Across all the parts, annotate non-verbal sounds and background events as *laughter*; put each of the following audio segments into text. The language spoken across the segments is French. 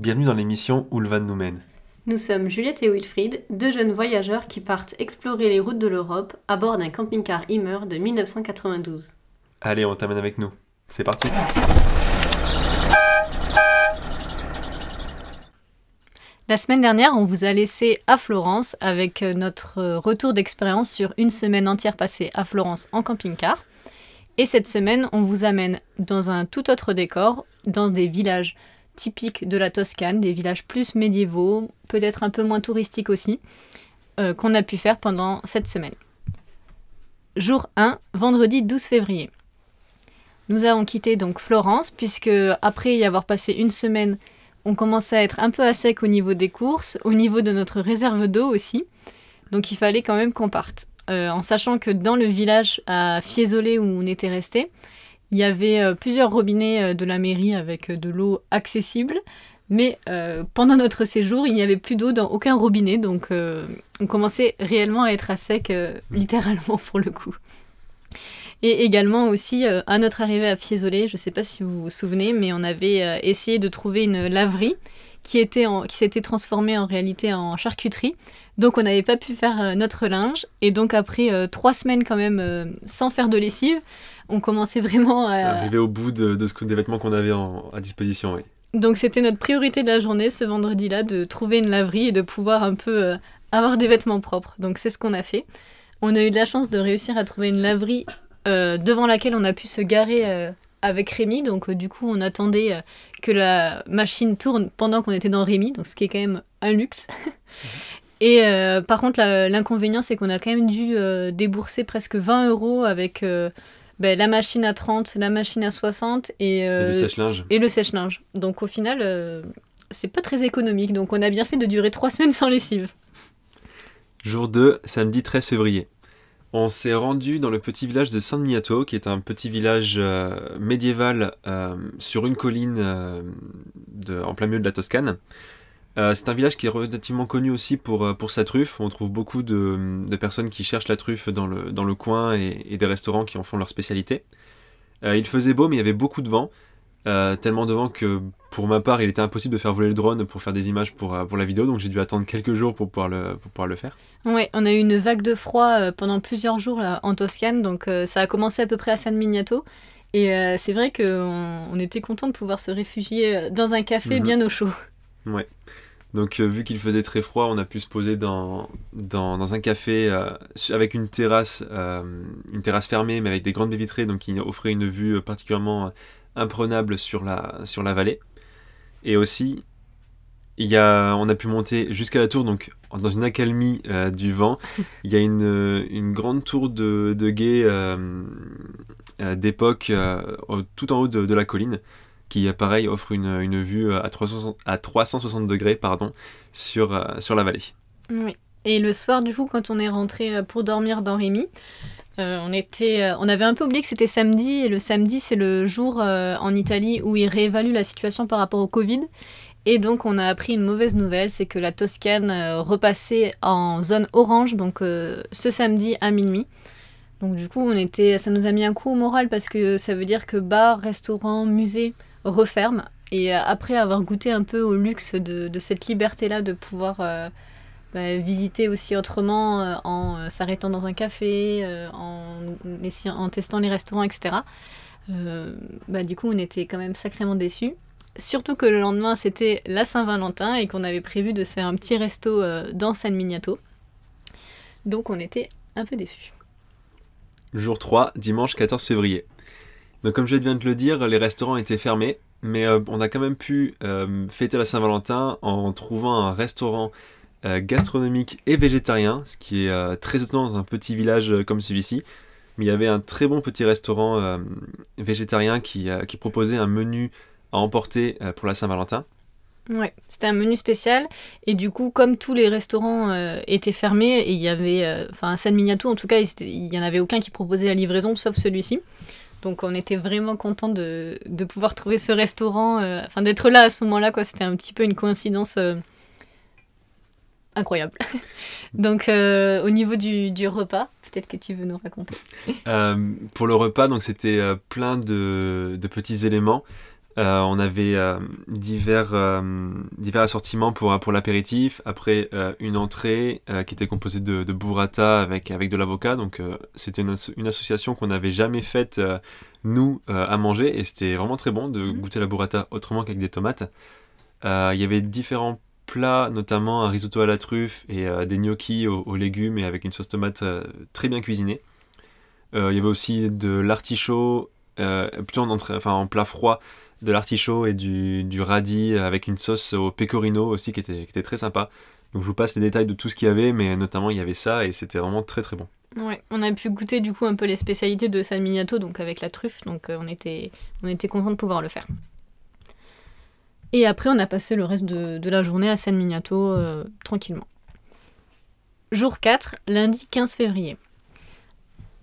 Bienvenue dans l'émission Où le van nous mène. Nous sommes Juliette et Wilfried, deux jeunes voyageurs qui partent explorer les routes de l'Europe à bord d'un camping-car Immer de 1992. Allez, on t'amène avec nous. C'est parti La semaine dernière, on vous a laissé à Florence avec notre retour d'expérience sur une semaine entière passée à Florence en camping-car. Et cette semaine, on vous amène dans un tout autre décor, dans des villages typiques de la Toscane, des villages plus médiévaux, peut-être un peu moins touristiques aussi, euh, qu'on a pu faire pendant cette semaine. Jour 1, vendredi 12 février. Nous avons quitté donc Florence, puisque après y avoir passé une semaine on commençait à être un peu à sec au niveau des courses, au niveau de notre réserve d'eau aussi. Donc il fallait quand même qu'on parte. Euh, en sachant que dans le village à Fiesole où on était resté, il y avait euh, plusieurs robinets euh, de la mairie avec de l'eau accessible. Mais pendant notre séjour, il n'y avait plus d'eau dans aucun robinet, donc on commençait réellement à être à sec, littéralement *laughs* pour le coup. Et également aussi, euh, à notre arrivée à Fiesole, je ne sais pas si vous vous souvenez, mais on avait euh, essayé de trouver une laverie qui, était qui s'était transformée en réalité en charcuterie. Donc on n'avait pas pu faire euh, notre linge. Et donc après trois semaines quand même sans faire de lessive, on commençait vraiment à... Arriver au bout de, de ce, des vêtements qu'on avait à disposition, oui. Donc c'était notre priorité de la journée ce vendredi-là, de trouver une laverie et de pouvoir un peu avoir des vêtements propres. Donc c'est ce qu'on a fait. On a eu de la chance de réussir à trouver une laverie euh, devant laquelle on a pu se garer euh, avec Rémi. Donc, euh, du coup, on attendait que la machine tourne pendant qu'on était dans Rémi, donc ce qui est quand même un luxe. *laughs* Et par contre, l'inconvénient, c'est qu'on a quand même dû débourser presque 20 euros avec ben, la machine à 30, la machine à 60 et, le sèche-linge. Et le sèche-linge. Donc au final, c'est pas très économique. Donc on a bien fait de durer 3 *laughs* semaines sans lessive. Jour 2, samedi 13 février. On s'est rendu dans le petit village de San Miniato, qui est un petit village euh, médiéval euh, sur une colline euh, en plein milieu de la Toscane. c'est un village qui est relativement connu aussi pour, sa truffe. On trouve beaucoup de, personnes qui cherchent la truffe dans le, coin et, des restaurants qui en font leur spécialité. il faisait beau, mais il y avait beaucoup de vent. Euh, tellement devant que pour ma part, il était impossible de faire voler le drone pour faire des images pour, euh, pour la vidéo, donc j'ai dû attendre quelques jours pour pouvoir le, pour pouvoir le faire. Ouais, on a eu une vague de froid euh, pendant plusieurs jours en Toscane, donc ça a commencé à peu près à San Miniato. Et c'est vrai qu'on on était content de pouvoir se réfugier dans un café mhm. bien au chaud. Ouais. Donc vu qu'il faisait très froid, on a pu se poser dans, dans, dans un café avec une terrasse, une terrasse fermée mais avec des grandes baies vitrées, donc qui offrait une vue particulièrement imprenable sur la, sur la vallée. Et aussi, il y a, on a pu monter jusqu'à la tour, donc dans une accalmie euh, du vent. *laughs* Il y a une, une grande tour de, de guet euh, euh, d'époque tout en haut de, la colline, qui pareil offre une, une vue à 360, à 360 degrés pardon, sur, sur la vallée. Oui. Et le soir, du coup, quand on est rentré pour dormir dans Rémy, euh, on, était, euh, on avait un peu oublié que c'était samedi, et le samedi, c'est le jour euh, en Italie où ils réévaluent la situation par rapport au Covid. Et donc, on a appris une mauvaise nouvelle, c'est que la Toscane repassait en zone orange, donc ce samedi à minuit. Donc, du coup, on était, ça nous a mis un coup au moral parce que ça veut dire que bars, restaurants, musées referment. Et après avoir goûté un peu au luxe de cette liberté-là de pouvoir bah, visiter aussi autrement euh, en euh, s'arrêtant dans un café, euh, en, testant les restaurants, etc. bah, du coup, on était quand même sacrément déçus. Surtout que le lendemain, c'était la Saint-Valentin et qu'on avait prévu de se faire un petit resto dans San Miniato. Donc on était un peu déçus. Jour 3, dimanche 14 février. Donc comme je viens de le dire, les restaurants étaient fermés, mais on a quand même pu fêter la Saint-Valentin en trouvant un restaurant gastronomique et végétarien, ce qui est euh, très étonnant dans un petit village euh, comme celui-ci. Mais il y avait un très bon petit restaurant végétarien qui, proposait un menu à emporter pour la Saint-Valentin. Ouais, c'était un menu spécial. Et du coup, comme tous les restaurants étaient fermés, et il y avait, enfin, à San Miniato en tout cas, il n'y en avait aucun qui proposait la livraison, sauf celui-ci. Donc on était vraiment content de, de, pouvoir trouver ce restaurant, enfin d'être là à ce moment-là, quoi. C'était un petit peu une coïncidence incroyable. *laughs* donc euh, au niveau du, du repas, peut-être que tu veux nous raconter. *laughs* Euh, pour le repas, donc c'était euh, plein de, de, petits éléments. On avait divers, divers assortiments pour, pour l'apéritif. Après, une entrée qui était composée de, de burrata avec, avec de l'avocat. Donc, c'était une, une, association qu'on n'avait jamais faite, nous, à manger. Et c'était vraiment très bon de mmh. goûter la burrata autrement qu'avec des tomates. Il y avait différents plats, notamment un risotto à la truffe et des gnocchis aux, légumes et avec une sauce tomate très bien cuisinée. Il y avait aussi de l'artichaut, plutôt en, enfin, en plat froid de l'artichaut et du, radis avec une sauce au pecorino aussi qui était, très sympa. Donc je vous passe les détails de tout ce qu'il y avait, mais notamment il y avait ça et c'était vraiment très très bon. On a pu goûter du coup un peu les spécialités de San Miniato, donc avec la truffe, donc euh, on était, on était content de pouvoir le faire. Et après, on a passé le reste de, la journée à San Miniato euh, tranquillement. Jour 4, lundi 15 février.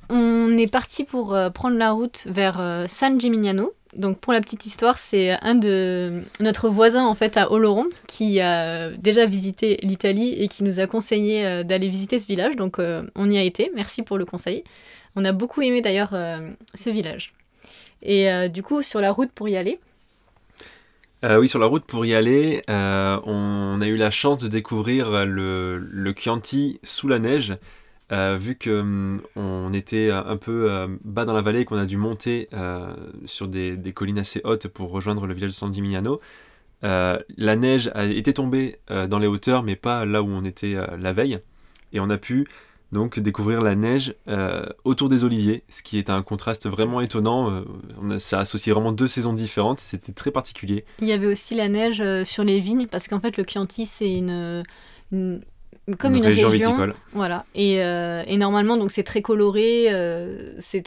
On est parti pour euh, prendre la route vers San Gimignano, donc pour la petite histoire, c'est un de notre voisin en fait à Oloron qui a déjà visité l'Italie et qui nous a conseillé euh, d'aller visiter ce village. Donc euh, on y a été. Merci pour le conseil. On a beaucoup aimé d'ailleurs euh, ce village. Et du coup sur la route pour y aller. Oui, sur la route pour y aller, on a eu la chance de découvrir le, le Chianti sous la neige. Euh, vu que hum, on était un peu euh, bas dans la vallée et qu'on a dû monter euh, sur des, collines assez hautes pour rejoindre le village de San Gimignano, la neige a été tombée dans les hauteurs, mais pas là où on était la veille. Et on a pu donc découvrir la neige autour des oliviers, ce qui est un contraste vraiment étonnant. on a, ça associé vraiment deux saisons différentes, c'était très particulier. Il y avait aussi la neige sur les vignes, parce qu'en fait le Chianti c'est une comme une, région, viticole. Voilà. Et, euh, et, normalement, donc c'est très coloré, euh, c'est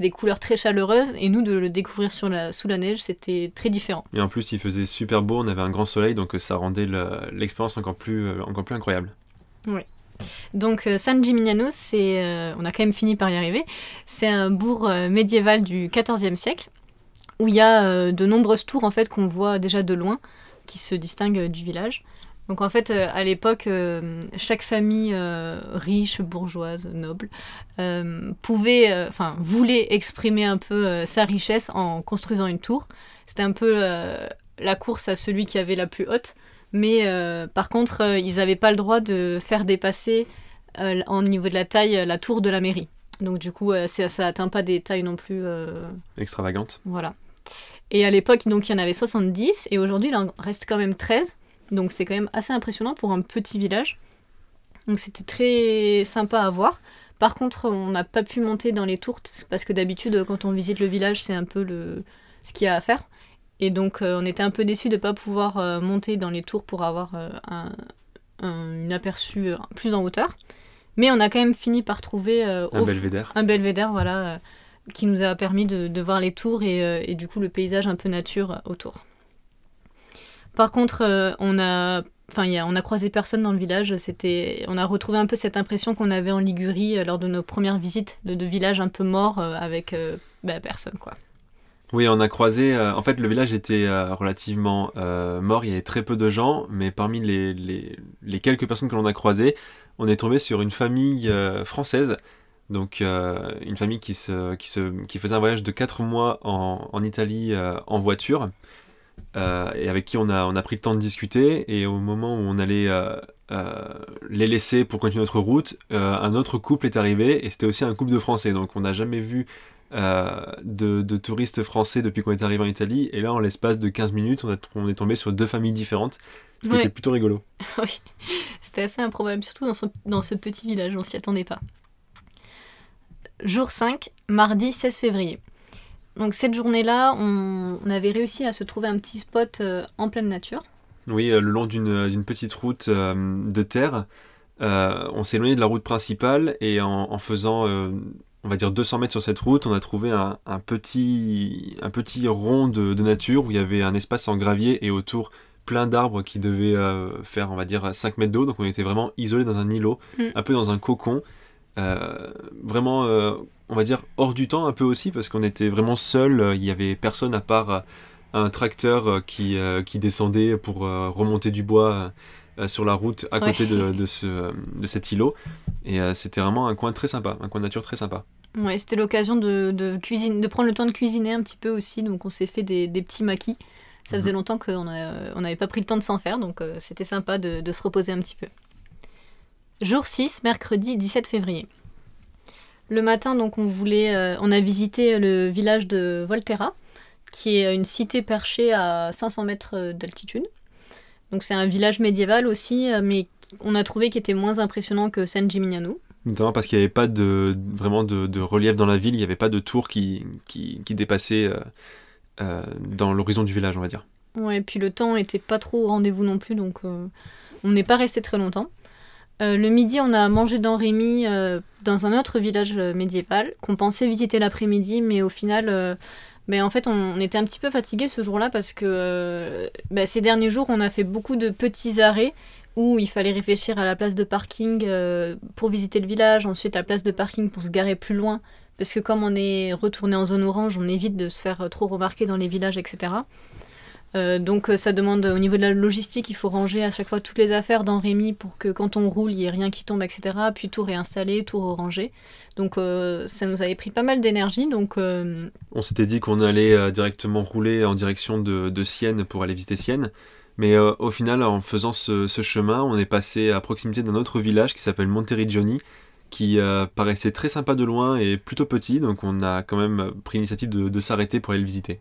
des couleurs très chaleureuses. Et nous, de le découvrir sur la, sous la neige, c'était très différent. Et en plus, il faisait super beau, on avait un grand soleil, donc ça rendait l'expérience encore plus, euh, encore plus incroyable. Oui. Donc San Gimignano, c'est, on a quand même fini par y arriver. C'est un bourg médiéval du XIVe siècle où il y a de nombreuses tours en fait qu'on voit déjà de loin qui se distinguent du village. Donc en fait, euh, à l'époque, euh, chaque famille euh, riche, bourgeoise, noble, pouvait, enfin, voulait exprimer un peu sa richesse en construisant une tour. C'était un peu la course à celui qui avait la plus haute. Mais par contre, ils n'avaient pas le droit de faire dépasser, en niveau de la taille, la tour de la mairie. Donc du coup, ça n'atteint pas des tailles non plus... Extravagantes. Voilà. Et à l'époque, donc, il y en avait 70, et aujourd'hui, il en reste quand même 13. Donc c'est quand même assez impressionnant pour un petit village. Donc c'était très sympa à voir. Par contre, on n'a pas pu monter dans les tourtes parce que d'habitude, quand on visite le village, c'est un peu le... ce qu'il y a à faire. Et donc, euh, on était un peu déçus de ne pas pouvoir euh, monter dans les tours pour avoir euh, un, aperçu plus en hauteur. Mais on a quand même fini par trouver un belvédère. Un belvédère, voilà, qui nous a permis de, de voir les tours et, et, du coup le paysage un peu nature autour. Par contre, on a Enfin, on a croisé personne dans le village. C'était, on a retrouvé un peu cette impression qu'on avait en Ligurie lors de nos premières visites de, de villages un peu morts avec bah, personne, quoi. Oui, on a croisé. en fait, le village était relativement mort. Il y avait très peu de gens, mais parmi les, quelques personnes que l'on a croisées, on est tombé sur une famille française. Donc, une famille qui, faisait un voyage de 4 mois en, Italie en voiture. Euh, et avec qui on a, pris le temps de discuter. Et au moment où on allait euh, euh, les laisser pour continuer notre route, un autre couple est arrivé et c'était aussi un couple de Français. Donc on n'a jamais vu de, de, touristes français depuis qu'on est arrivé en Italie. Et là, en l'espace de 15 minutes, on, a, on, est tombé sur deux familles différentes, ce qui était plutôt rigolo. *laughs* oui, c'était assez improbable, surtout dans ce, dans ce petit village, on s'y attendait pas. Jour 5, mardi 16 février. Donc cette journée-là, on, avait réussi à se trouver un petit spot euh, en pleine nature. Oui, euh, le long d'une petite route euh, de terre. on s'est éloigné de la route principale et en, faisant, on va dire 200 mètres sur cette route, on a trouvé un, petit, un petit rond de, nature où il y avait un espace en gravier et autour plein d'arbres qui devaient faire, on va dire, 5 mètres d'eau. Donc on était vraiment isolé dans un îlot, mm. un peu dans un cocon. vraiment on va dire, hors du temps un peu aussi, parce qu'on était vraiment seul, il y avait personne à part euh, un tracteur euh, qui, euh, qui descendait pour remonter du bois sur la route à côté de, *laughs* de, ce, de cet îlot. Et c'était vraiment un coin très sympa, un coin de nature très sympa. Ouais, c'était l'occasion de, de, cuisine, de prendre le temps de cuisiner un petit peu aussi. Donc on s'est fait des, des petits maquis. Ça faisait Mhm. longtemps qu'on n'avait pas pris le temps de s'en faire, donc euh, c'était sympa de, de se reposer un petit peu. Jour 6, mercredi 17 février. Le matin, donc, on voulait, euh, on a visité le village de Volterra, qui est une cité perchée à 500 mètres euh, d'altitude. Donc c'est un village médiéval aussi, euh, mais on a trouvé qu'il était moins impressionnant que San Gimignano. Notamment parce qu'il n'y avait pas de, vraiment de, de relief dans la ville, il n'y avait pas de tour qui, qui, qui dépassait euh, euh, dans l'horizon du village, on va dire. Ouais, puis le temps était pas trop au rendez-vous non plus, donc euh, on n'est pas resté très longtemps. Le midi, on a mangé dans Rémy, dans un autre village médiéval, qu'on pensait visiter l'après-midi, mais au final, ben, en fait, on, était un petit peu fatigué ce jour-là parce que euh, ben, ces derniers jours, on a fait beaucoup de petits arrêts où il fallait réfléchir à la place de parking euh, pour visiter le village, ensuite la place de parking pour se garer plus loin, parce que comme on est retourné en zone orange, on évite de se faire euh, trop remarquer dans les villages, etc. Euh, donc euh, ça demande au niveau de la logistique, il faut ranger à chaque fois toutes les affaires dans Rémi pour que quand on roule, il n'y ait rien qui tombe, etc. Puis tout réinstaller, tout ranger. Donc euh, ça nous avait pris pas mal d'énergie. Donc euh, On s'était dit qu'on allait directement rouler en direction de, de Sienne pour aller visiter Sienne. Mais au final, en faisant ce, ce chemin, on est passé à proximité d'un autre village qui s'appelle Monteriggioni, qui paraissait très sympa de loin et plutôt petit. Donc on a quand même pris l'initiative de, de s'arrêter pour aller le visiter.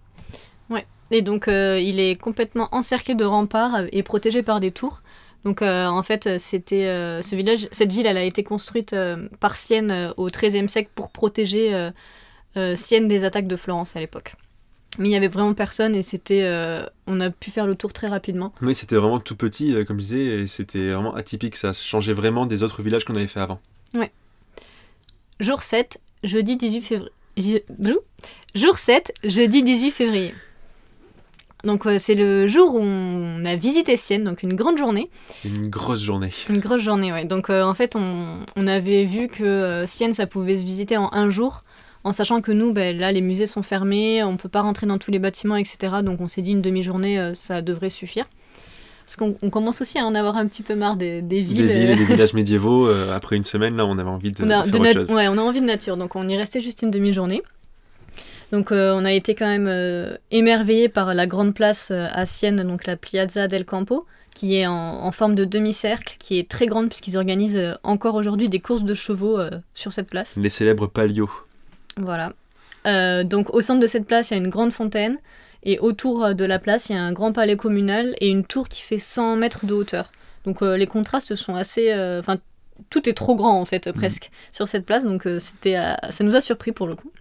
Et donc euh, il est complètement encerclé de remparts et protégé par des tours. Donc euh, en fait, c'était euh, ce village, cette ville, elle a été construite par Sienne au XIIIe siècle pour protéger Sienne des attaques de Florence à l'époque. Mais il y avait vraiment personne et c'était, on a pu faire le tour très rapidement. Oui, c'était vraiment tout petit, comme je disais, et c'était vraiment atypique. Ça changeait vraiment des autres villages qu'on avait fait avant. Jour 7, jeudi 18 février. Jour 7, jeudi 18 février. Donc euh, c'est le jour où on a visité Sienne, donc une grande journée. Une grosse journée. Une grosse journée, ouais. Donc euh, en fait, on, on avait vu que euh, Sienne, ça pouvait se visiter en un jour, en sachant que nous, ben, là, les musées sont fermés, on peut pas rentrer dans tous les bâtiments, etc. Donc on s'est dit une demi-journée, ça devrait suffire. Parce qu'on on commence aussi à en avoir un petit peu marre des, des villes. Des villes et des villages médiévaux. euh, après une semaine, là, on avait envie de, *laughs* on, a, de de faire nat- autre chose. ouais, on a envie de nature, donc on y restait juste une demi-journée. Donc euh, on a été quand même euh, émerveillés par la grande place euh, à Sienne, donc la Piazza del Campo, qui est en, en forme de demi-cercle, qui est très grande puisqu'ils organisent encore aujourd'hui des courses de chevaux sur cette place. Les célèbres palios. Voilà. Donc au centre de cette place, il y a une grande fontaine, et autour de la place, il y a un grand palais communal et une tour qui fait 100 mètres de hauteur. Donc euh, les contrastes sont assez... euh, Enfin, tout est trop grand en fait, presque, sur cette place, donc euh, c'était, ça nous a surpris pour le coup.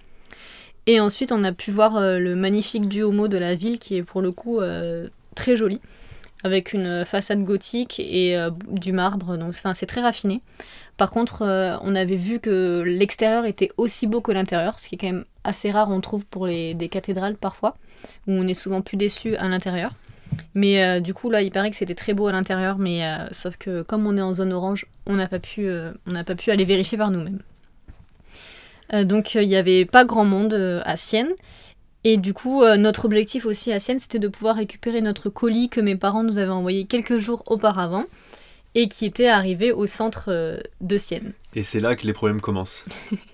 Et ensuite, on a pu voir euh, le magnifique Duomo de la ville, qui est pour le coup euh, très joli, avec une façade gothique et euh, du marbre, donc c'est très raffiné. Par contre, on avait vu que l'extérieur était aussi beau que l'intérieur, ce qui est quand même assez rare, on trouve, pour les, des cathédrales parfois, où on est souvent plus déçu à l'intérieur. Mais du coup, là, il paraît que c'était très beau à l'intérieur, mais sauf que comme on est en zone orange, on n'a pas, pu, on n'a pas pu aller vérifier par nous-mêmes. Euh, donc, euh, il n'y avait pas grand monde euh, à Sienne. Et du coup, euh, notre objectif aussi à Sienne, c'était de pouvoir récupérer notre colis que mes parents nous avaient envoyé quelques jours auparavant et qui était arrivé au centre euh, de Sienne. Et c'est là que les problèmes commencent.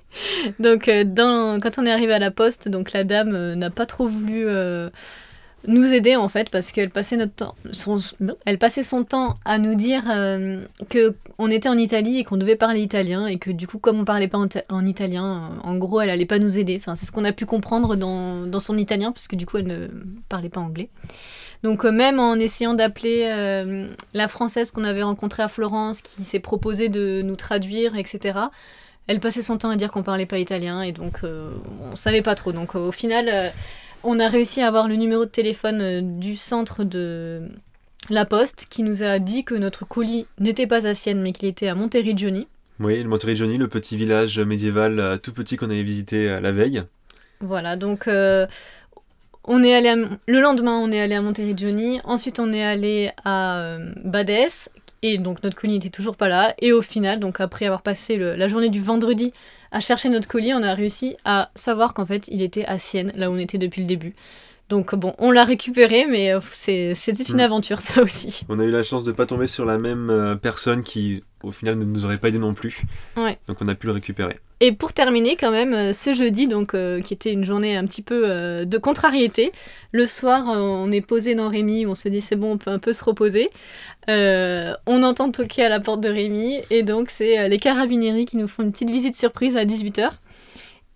*laughs* Donc, euh, dans- quand on est arrivé à la poste, donc la dame euh, n'a pas trop voulu euh, nous aider en fait parce qu'elle passait notre temps, son, elle passait son temps à nous dire euh, que on était en Italie et qu'on devait parler italien et que du coup, comme on parlait pas en, ta- en italien, en gros, elle allait pas nous aider. Enfin, c'est ce qu'on a pu comprendre dans, dans son italien parce que du coup, elle ne parlait pas anglais. Donc euh, même en essayant d'appeler euh, la française qu'on avait rencontrée à Florence, qui s'est proposée de nous traduire, etc. Elle passait son temps à dire qu'on parlait pas italien et donc euh, on savait pas trop. Donc au final, on a réussi à avoir le numéro de téléphone euh, du centre de la poste qui nous a dit que notre colis n'était pas à Sienne mais qu'il était à Monteriggioni. Oui, le Monteriggioni, le petit village médiéval euh, tout petit qu'on avait visité euh, la veille. Voilà, donc euh, on est allé à- le lendemain, on est allé à Monteriggioni. Ensuite, on est allé à Badès. Et donc, notre colis n'était toujours pas là. Et au final, donc après avoir passé la journée du vendredi à chercher notre colis, on a réussi à savoir qu'en fait, il était à Sienne, là où on était depuis le début. Donc bon, on l'a récupéré, mais euh, c'était une Mm. aventure *laughs* ça aussi. On a eu la chance de pas tomber sur la même euh, personne qui, au final, ne nous aurait pas aidé non plus. Ouais. Donc on a pu le récupérer. Et pour terminer, quand même, euh, ce jeudi, donc euh, qui était une journée un petit peu euh, de contrariété, le soir, on est posé dans Rémi, on se dit c'est bon, on peut un peu se reposer. Euh, on entend toquer à la porte de Rémi, et donc c'est les carabinieri qui nous font une petite visite surprise à 18h.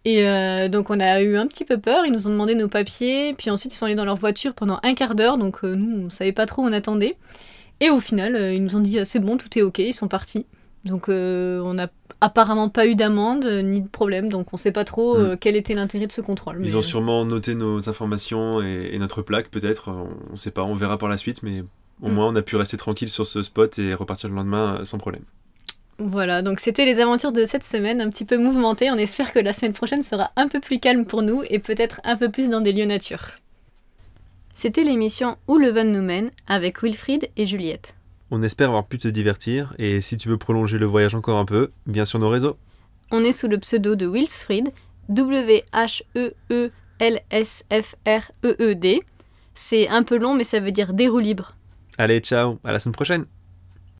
Et euh, donc on a eu un petit peu peur, ils nous ont demandé nos papiers, puis ensuite ils sont allés dans leur voiture pendant un quart d'heure, donc euh, nous on savait pas trop, on attendait. Et au final, euh, ils nous ont dit c'est bon, tout est ok, ils sont partis. Donc on n'a apparemment pas eu d'amende ni de problème, donc on sait pas trop euh, quel était l'intérêt de ce contrôle. Ils mais- ont sûrement noté nos informations et, et notre plaque, peut-être. On, on sait pas, on verra par la suite, mais au Mm. moins on a pu rester tranquille sur ce spot et repartir le lendemain sans problème. Voilà, donc c'était les aventures de cette semaine, un petit peu mouvementées. On espère que la semaine prochaine sera un peu plus calme pour nous et peut-être un peu plus dans des lieux nature. C'était l'émission Où le Van nous mène avec Wilfried et Juliette. On espère avoir pu te divertir et si tu veux prolonger le voyage encore un peu, viens sur nos réseaux. On est sous le pseudo de Wilsfried, E W-H-E-E-L-S-F-R-E-E-D. C'est un peu long, mais ça veut dire des roues libres. Allez, ciao, à la semaine prochaine